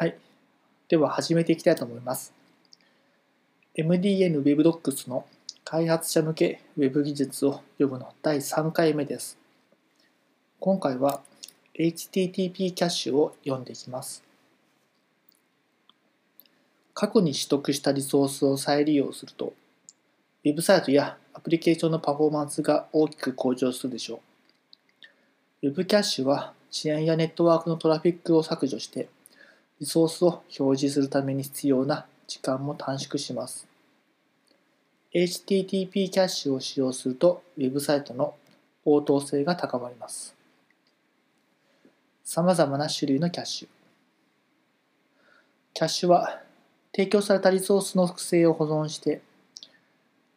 はい。では始めていきたいと思います。MDN WebDocs の開発者向け Web 技術を読むの第3回目です。今回は HTTP キャッシュを読んでいきます。過去に取得したリソースを再利用すると、ウェブサイトやアプリケーションのパフォーマンスが大きく向上するでしょう。Web キャッシュは遅延やネットワークのトラフィックを削除して、リソースを表示するために必要な時間も短縮します。HTTP キャッシュを使用すると、ウェブサイトの応答性が高まります。様々な種類のキャッシュ。キャッシュは、提供されたリソースの複製を保存して、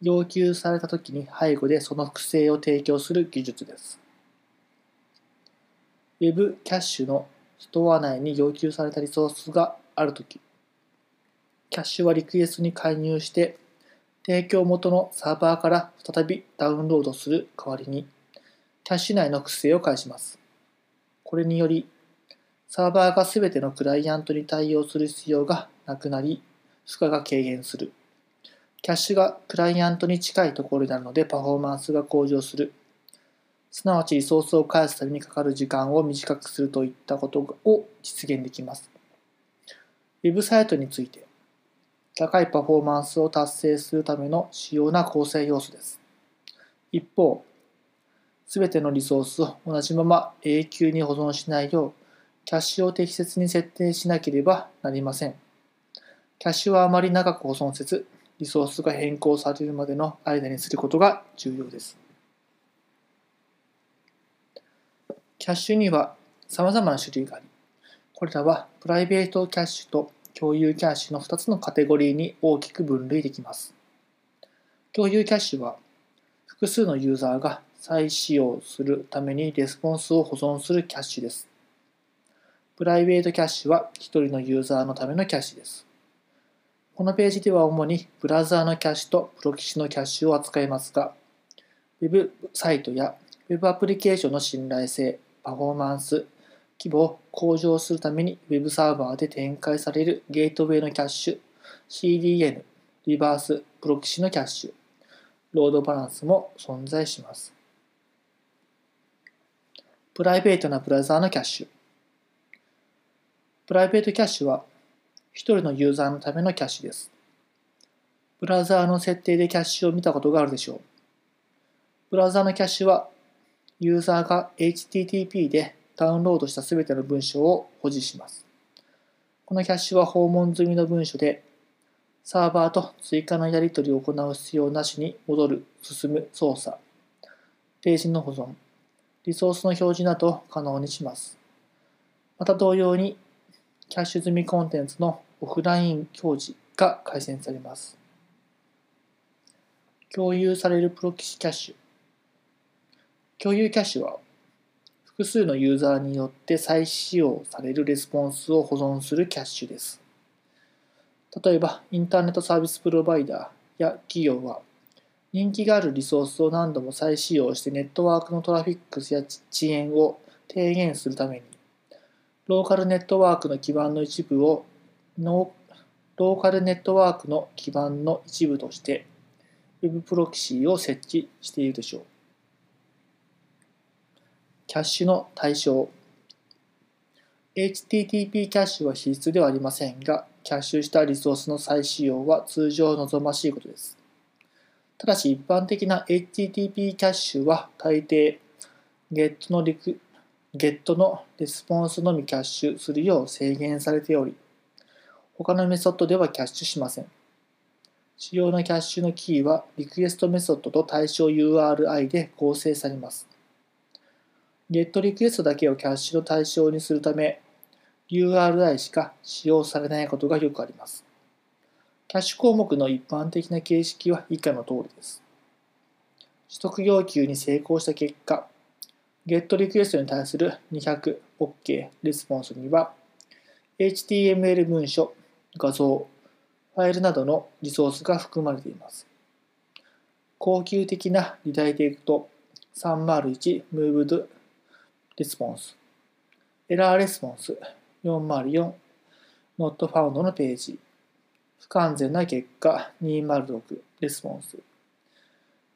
要求されたときに背後でその複製を提供する技術です。Web キャッシュのストア内に要求されたリソースがあるとき、キャッシュはリクエストに介入して、提供元のサーバーから再びダウンロードする代わりに、キャッシュ内の複製を返します。これにより、サーバーがすべてのクライアントに対応する必要がなくなり、負荷が軽減する。キャッシュがクライアントに近いところになるのでパフォーマンスが向上する。すなわちリソースを返すためにかかる時間を短くするといったことを実現できます。ウェブサイトについて、高いパフォーマンスを達成するための主要な構成要素です。一方、すべてのリソースを同じまま永久に保存しないよう、キャッシュを適切に設定しなければなりません。キャッシュはあまり長く保存せず、リソースが変更されるまでの間にすることが重要です。キャッシュには様々な種類があり、これらはプライベートキャッシュと共有キャッシュの2つのカテゴリーに大きく分類できます。共有キャッシュは複数のユーザーが再使用するためにレスポンスを保存するキャッシュです。プライベートキャッシュは1人のユーザーのためのキャッシュです。このページでは主にブラウザーのキャッシュとプロキシのキャッシュを扱いますが、ウェブサイトやウェブアプリケーションの信頼性、パフォーマンス、規模を向上するために Web サーバーで展開されるゲートウェイのキャッシュ、CDN、リバース、プロキシのキャッシュ、ロードバランスも存在します。プライベートなブラザーのキャッシュ。プライベートキャッシュは一人のユーザーのためのキャッシュです。ブラザーの設定でキャッシュを見たことがあるでしょう。ブラザーのキャッシュはユーザーが HTTP でダウンロードしたすべての文章を保持します。このキャッシュは訪問済みの文書で、サーバーと追加のやり取りを行う必要なしに戻る、進む、操作、ページの保存、リソースの表示などを可能にします。また同様に、キャッシュ済みコンテンツのオフライン表示が改善されます。共有されるプロキシキャッシュ共有キャッシュは複数のユーザーによって再使用されるレスポンスを保存するキャッシュです。例えば、インターネットサービスプロバイダーや企業は、人気があるリソースを何度も再使用してネットワークのトラフィックスや遅延を低減するために、ローカルネットワークの基盤の一部をローカルネットワークの基盤の一部として Web プロキシーを設置しているでしょう。キャッシュの対象 HTTP キャッシュは必須ではありませんが、キャッシュしたリソースの再使用は通常望ましいことです。ただし一般的な HTTP キャッシュは大抵 GET のリク GET のレスポンスのみキャッシュするよう制限されており、他のメソッドではキャッシュしません。主要なキャッシュのキーはリクエストメソッドと対象 URI で構成されます。ゲットリクエストだけをキャッシュの対象にするため、URI しか使用されないことがよくあります。キャッシュ項目の一般的な形式は以下の通りです。取得要求に成功した結果、ゲットリクエストに対する 200OK レスポンスには、HTML 文書、画像、ファイルなどのリソースが含まれています。恒久的なリダイレクト301 Moved レスポンス、エラーレスポンス404、not found のページ、不完全な結果206レスポンス。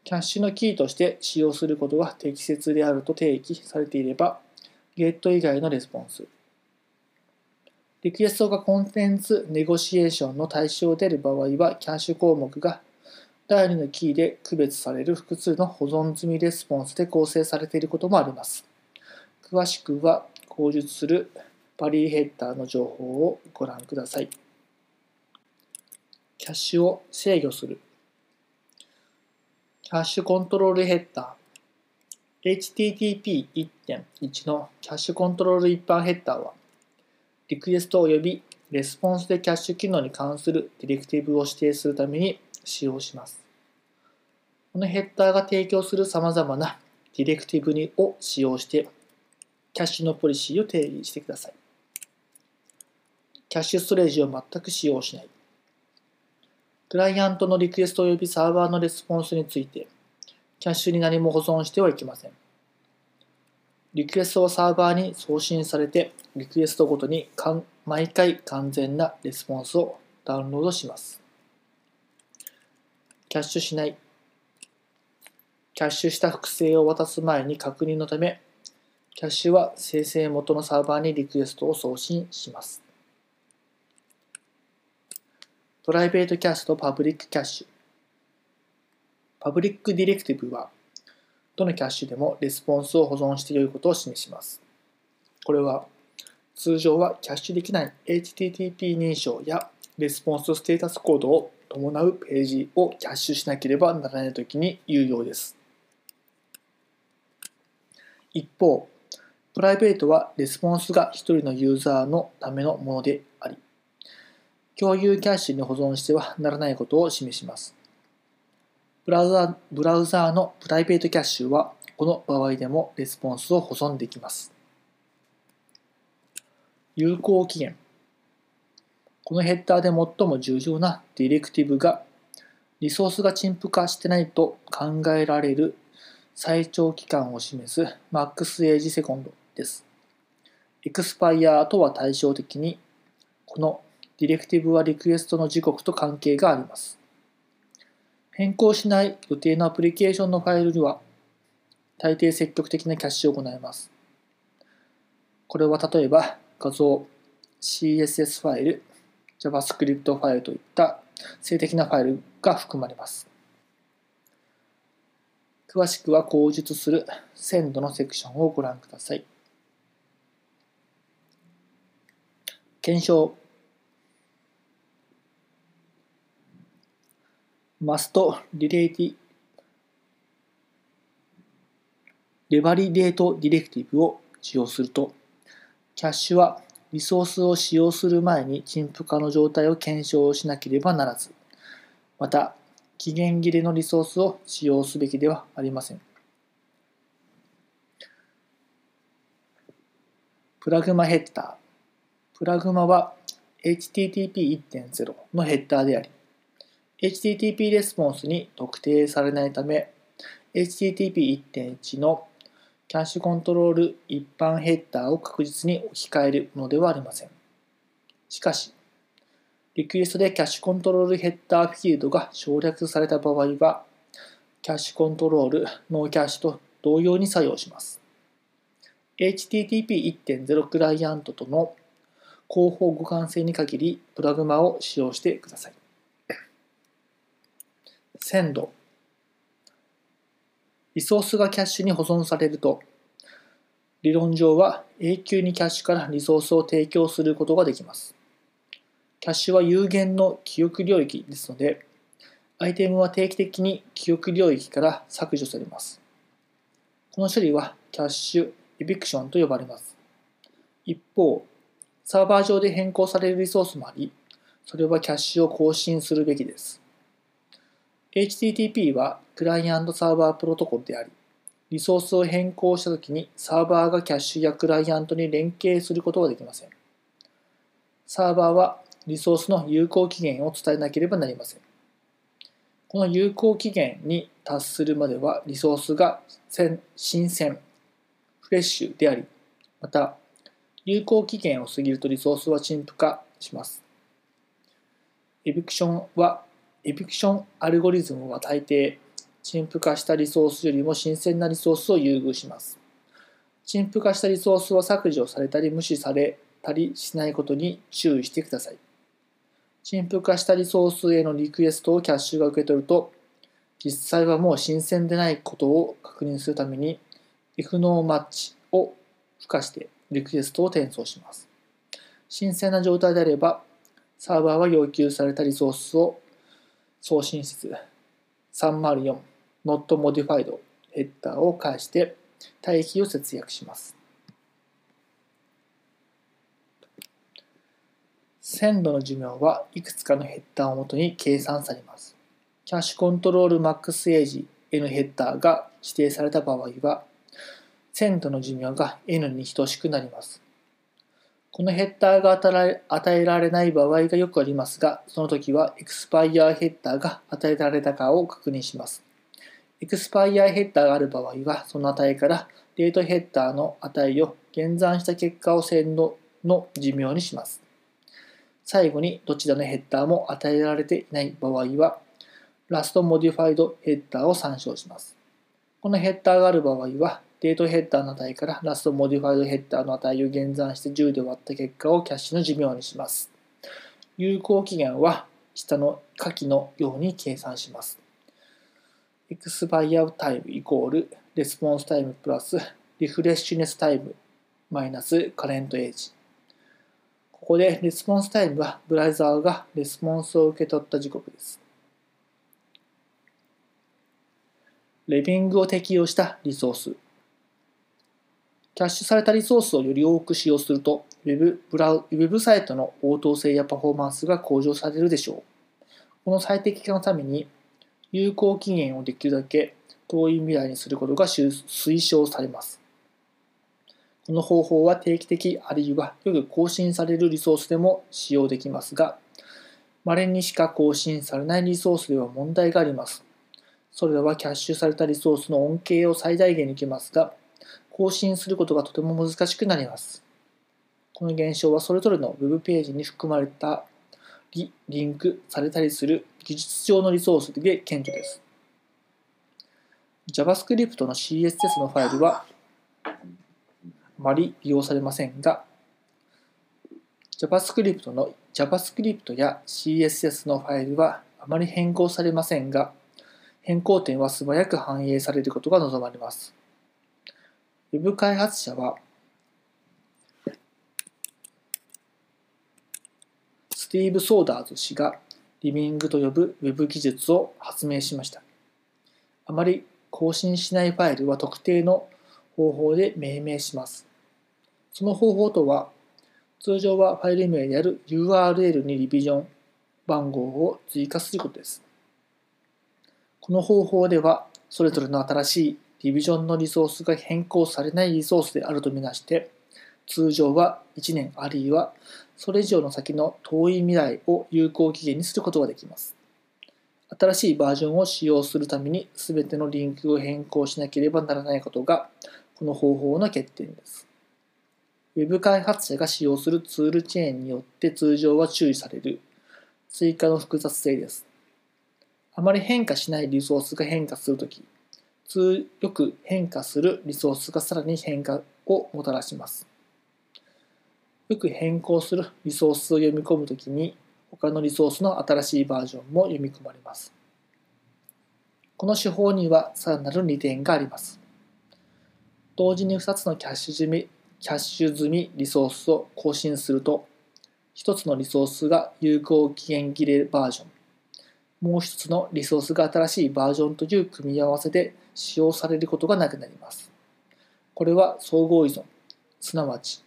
キャッシュのキーとして使用することが適切であると定義されていれば、ゲット以外のレスポンス。リクエストがコンテンツネゴシエーションの対象である場合は、キャッシュ項目が第2のキーで区別される複数の保存済みレスポンスで構成されていることもあります。詳しくは、後述するバリーヘッダーの情報をご覧ください。キャッシュを制御する。キャッシュコントロールヘッダー HTTP1.1 のキャッシュコントロール一般ヘッダーは、リクエスト及びレスポンスでキャッシュ機能に関するディレクティブを指定するために使用します。このヘッダーが提供する様々なディレクティブにを使用して、キャッシュのポリシーを定義してください。キャッシュストレージを全く使用しない。クライアントのリクエスト及びサーバーのレスポンスについて、キャッシュに何も保存してはいけません。リクエストはサーバーに送信されて、リクエストごとに毎回完全なレスポンスをダウンロードします。キャッシュしない。キャッシュした複製を渡す前に確認のため、キャッシュは生成元のサーバーにリクエストを送信します。プライベートキャッシュとパブリックキャッシュ。パブリックディレクティブは、どのキャッシュでもレスポンスを保存してよいことを示します。これは、通常はキャッシュできない HTTP 認証やレスポンスステータスコードを伴うページをキャッシュしなければならないときに有用です。一方、プライベートはレスポンスが1人のユーザーのためのものであり、共有キャッシュに保存してはならないことを示します。ブラウザブラウザーのプライベートキャッシュは、この場合でもレスポンスを保存できます。有効期限。このヘッダーで最も重要なディレクティブが、リソースが陳腐化してないと考えられる最長期間を示す Max エイジセコンドです。エクスパイアとは対照的に、このディレクティブはリクエストの時刻と関係があります。変更しない予定のアプリケーションのファイルには、大抵積極的なキャッシュを行います。これは例えば画像、CSS ファイル、JavaScript ファイルといった静的なファイルが含まれます。詳しくは口述する鮮度のセクションをご覧ください。検証 must relate レバリデートディレクティブを使用すると、キャッシュはリソースを使用する前に陳腐化の状態を検証しなければならず、また、期限切れのリソースを使用すべきではありません。プラグマヘッダー。プラグマは HTTP1.0 のヘッダーであり、HTTP レスポンスに特定されないため、HTTP1.1 のキャッシュコントロール一般ヘッダーを確実に置き換えるのではありません。しかし、リクエストでキャッシュコントロールヘッダーフィールドが省略された場合は、キャッシュコントロール、ノーキャッシュと同様に作用します。HTTP1.0 クライアントとの広報互換性に限り、プラグマを使用してください。鮮度。リソースがキャッシュに保存されると理論上は永久にキャッシュからリソースを提供することができます。キャッシュは有限の記憶領域ですのでアイテムは定期的に記憶領域から削除されます。この処理はキャッシュエビクションと呼ばれます。一方サーバー上で変更されるリソースもありそれはキャッシュを更新するべきです HTTP はクライアントサーバープロトコルであり、リソースを変更したときにサーバーがキャッシュやクライアントに連携することはできません。サーバーはリソースの有効期限を伝えなければなりません。この有効期限に達するまではリソースが新鮮、フレッシュであり、また有効期限を過ぎるとリソースは陳腐化、します。エビクションは、エビクションアルゴリズムは大抵、陳腐化したリソースよりも新鮮なリソースを優遇します。陳腐化したリソースは削除されたり無視されたりしないことに注意してください。陳腐化したリソースへのリクエストをキャッシュが受け取ると、実際はもう新鮮でないことを確認するために、if no match を付加してリクエストを転送します。新鮮な状態であれば、サーバーは要求されたリソースを送信せず、304 not modified ヘッダーを返して帯域を節約します。鮮度の寿命はいくつかのヘッダーをもとに計算されます。キャッシュコントロールマックスエイジ N ヘッダーが指定された場合は、鮮度の寿命が N に等しくなります。このヘッダーが与えられない場合がよくありますが、その時はエクスパイアヘッダーが与えられたかを確認します。エクスパイアヘッダーがある場合は、その値からデートヘッダーの値を減算した結果を鮮度の寿命にします。最後にどちらのヘッダーも与えられていない場合は、 Last Modified ヘッダーを参照します。このヘッダーがある場合は、デートヘッダーの値から Last Modified ヘッダーの値を減算して10で割った結果をキャッシュの寿命にします。有効期限は下の下記のように計算します。expire time イコール response time プラスfreshness time マイナス current age ここで response time はブラウザーがレスポンスを受け取った時刻です。 revving を適用したリソース。キャッシュされたリソースをより多く使用すると、ウェブブラウウェブサイトの応答性やパフォーマンスが向上されるでしょう。この最適化のために、有効期限をできるだけ遠い未来にすることが推奨されます。この方法は定期的あるいはよく更新されるリソースでも使用できますが、稀にしか更新されないリソースでは問題があります。それらはキャッシュされたリソースの恩恵を最大限に受けますが、更新することがとても難しくなります。この現象はそれぞれの Web ページに含まれたリリンクされたりする技術上のリソースで顕著です。JavaScript の CSS のファイルはあまり利用されませんが、JavaScript の JavaScript や CSS のファイルはあまり変更されませんが、変更点は素早く反映されることが望まれます。Web 開発者は、スティーブ・ソーダーズ氏がリビングと呼ぶ Web 技術を発明しました。あまり更新しないファイルは特定の方法で命名します。その方法とは、通常はファイル名である URL にリビジョン番号を追加することです。この方法では、それぞれの新しいリビジョンのリソースが変更されないリソースであるとみなして、通常は1年あるいはそれ以上の先の遠い未来を有効期限にすることができます。新しいバージョンを使用するために全てのリンクを変更しなければならないことがこの方法の欠点です。Web 開発者が使用するツールチェーンによって通常は注意される追加の複雑性です。あまり変化しないリソースが変化するとき、強く変化するリソースがさらに変化をもたらします。よく変更するリソースを読み込むときに、他のリソースの新しいバージョンも読み込まれます。この手法にはさらなる利点があります。同時に2つのキャッシュ済みキャッシュ済みリソースを更新すると、一つのリソースが有効期限切れバージョン、もう一つのリソースが新しいバージョンという組み合わせで使用されることがなくなります。これは総合依存、すなわち、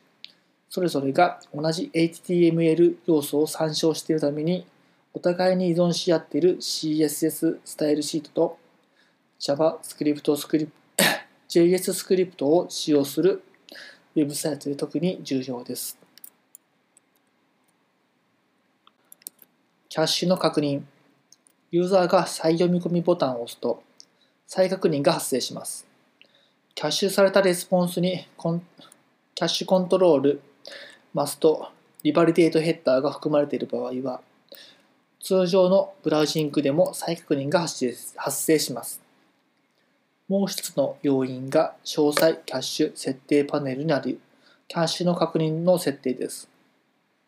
それぞれが同じ HTML 要素を参照しているために、お互いに依存し合っている CSS スタイルシートと JavaScript スクリプト JS スクリプトを使用するウェブサイトで特に重要です。キャッシュの確認。ユーザーが再読み込みボタンを押すと、再確認が発生します。キャッシュされたレスポンスにキャッシュコントロールマストリバリデートヘッダーが含まれている場合は、通常のブラウジングでも再確認が発生します。もう一つの要因が詳細キャッシュ設定パネルにあるキャッシュの確認の設定です。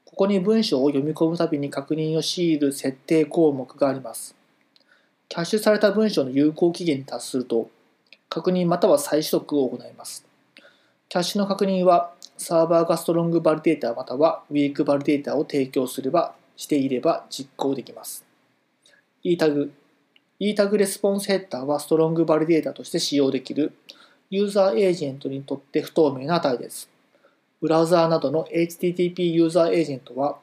ここに文章を読み込むたびに確認を強いる設定項目があります。キャッシュされた文章の有効期限に達すると、確認または再取得を行います。キャッシュの確認は、サーバーがストロングバリデータまたはウィークバリデータを提供すれば、していれば実行できます。e タグ e タグレスポンスヘッダーはストロングバリデータとして使用できるユーザーエージェントにとって不透明な値です。ブラウザーなどの HTTP ユーザーエージェントは、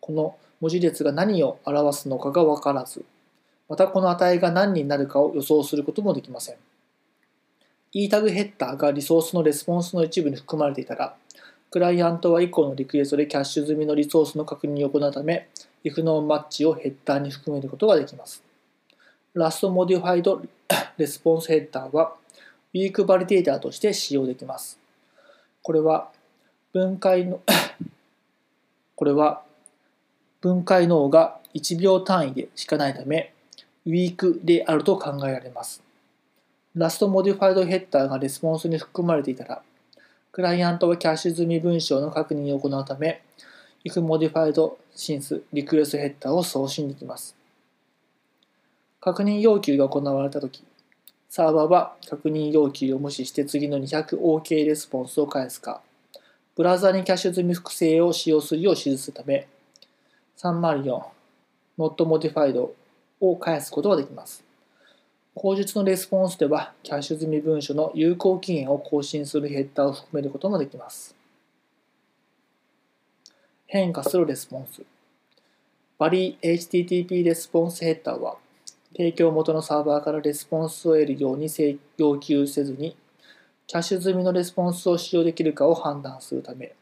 この文字列が何を表すのかがわからず、またこの値が何になるかを予想することもできません。e タグヘッダーがリソースのレスポンスの一部に含まれていたら、クライアントは以降のリクエストでキャッシュ済みのリソースの確認を行うため、if ノーマッチをヘッダーに含めることができます。 Last Modified レスポンスヘッダーは、 weak validator として使用できます。これは、分解のこれは、分解能が1秒単位でしかないため、 weak であると考えられます。 Last Modified ヘッダーがレスポンスに含まれていたら、クライアントはキャッシュ済み文章の確認を行うため、if modified since request ヘッダーを送信できます。確認要求が行われたとき、サーバーは確認要求を無視して次の 200OK レスポンスを返すか、ブラウザにキャッシュ済み複製を使用するよう指示するため、304 not modified を返すことができます。後述のレスポンスでは、キャッシュ済み文書の有効期限を更新するヘッダーを含めることもできます。変化するレスポンス。 Vary HTTP レスポンスヘッダーは、提供元のサーバーからレスポンスを得るように要求せずに、キャッシュ済みのレスポンスを使用できるかを判断するため、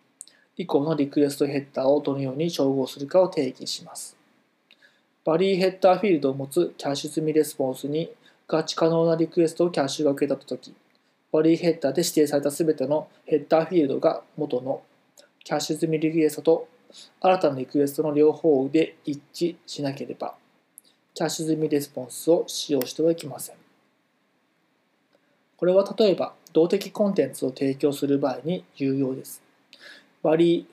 以降のリクエストヘッダーをどのように照合するかを定義します。 Vary ヘッダーフィールドを持つキャッシュ済みレスポンスに合致可能なリクエストをキャッシュが受けたとき、 Vary ヘッダーで指定されたすべてのヘッダーフィールドが元のキャッシュ済みリクエストと新たなリクエストの両方で一致しなければ、キャッシュ済みレスポンスを使用してはいけません。これは例えば、動的コンテンツを提供する場合に有用です。バリー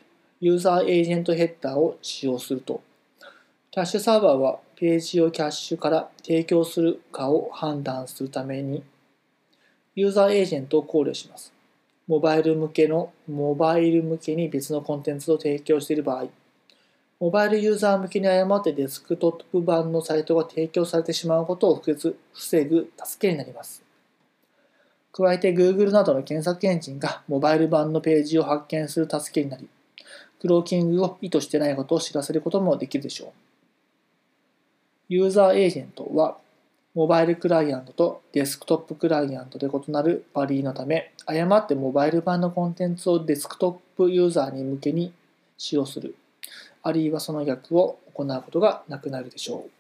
ユーザーエージェントヘッダーを使用すると、キャッシュサーバーはページをキャッシュから提供するかを判断するために、ユーザーエージェントを考慮します。モバイル向けの、モバイル向けに別のコンテンツを提供している場合、モバイルユーザー向けに誤ってデスクトップ版のサイトが提供されてしまうことを防ぐ助けになります。加えて Google などの検索エンジンがモバイル版のページを発見する助けになり、クローキングを意図してないことを知らせることもできるでしょう。ユーザーエージェントは、モバイルクライアントとデスクトップクライアントで異なるバリーのため、誤ってモバイル版のコンテンツをデスクトップユーザーに向けに使用する、あるいはその逆を行うことがなくなるでしょう。